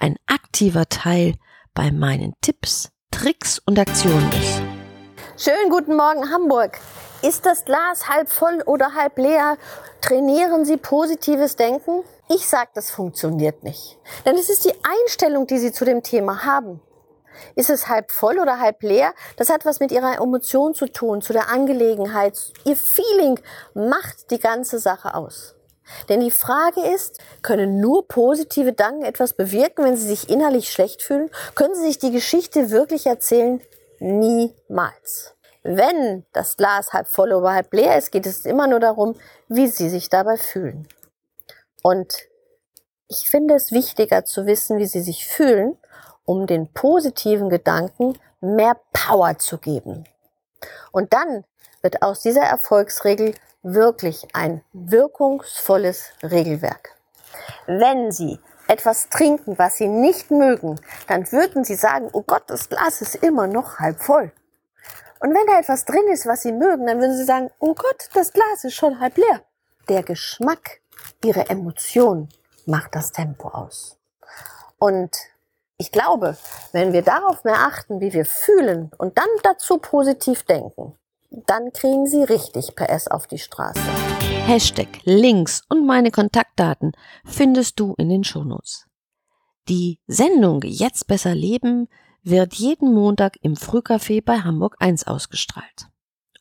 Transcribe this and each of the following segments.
ein aktiver Teil bei meinen Tipps, Tricks und Aktionen ist. Schönen guten Morgen Hamburg. Ist das Glas halb voll oder halb leer? Trainieren Sie positives Denken? Ich sage, das funktioniert nicht. Denn es ist die Einstellung, die Sie zu dem Thema haben. Ist es halb voll oder halb leer? Das hat was mit Ihrer Emotion zu tun, zu der Angelegenheit. Ihr Feeling macht die ganze Sache aus. Denn die Frage ist, können nur positive Gedanken etwas bewirken, wenn Sie sich innerlich schlecht fühlen? Können Sie sich die Geschichte wirklich erzählen? Niemals. Wenn das Glas halb voll oder halb leer ist, geht es immer nur darum, wie Sie sich dabei fühlen. Und ich finde es wichtiger zu wissen, wie Sie sich fühlen, um den positiven Gedanken mehr Power zu geben. Und dann wird aus dieser Erfolgsregel wirklich ein wirkungsvolles Regelwerk. Wenn Sie etwas trinken, was Sie nicht mögen, dann würden Sie sagen, oh Gott, das Glas ist immer noch halb voll. Und wenn da etwas drin ist, was Sie mögen, dann würden Sie sagen, oh Gott, das Glas ist schon halb leer. Der Geschmack, Ihre Emotion macht das Tempo aus. Und ich glaube, wenn wir darauf mehr achten, wie wir fühlen und dann dazu positiv denken, dann kriegen Sie richtig PS auf die Straße. Hashtag, Links und meine Kontaktdaten findest du in den Shownotes. Die Sendung Jetzt besser leben wird jeden Montag im Frühcafé bei Hamburg 1 ausgestrahlt.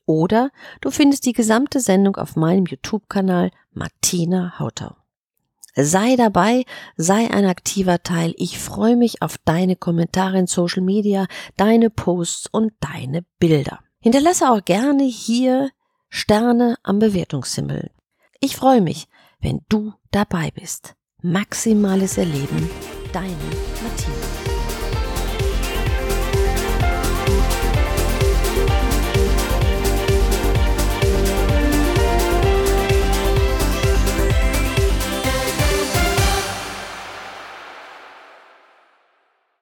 Oder du findest die gesamte Sendung auf meinem YouTube-Kanal Martina Hautau. Sei dabei, sei ein aktiver Teil. Ich freue mich auf deine Kommentare in Social Media, deine Posts und deine Bilder. Hinterlasse auch gerne hier Sterne am Bewertungshimmel. Ich freue mich, wenn du dabei bist. Maximales Erleben, deine Martina.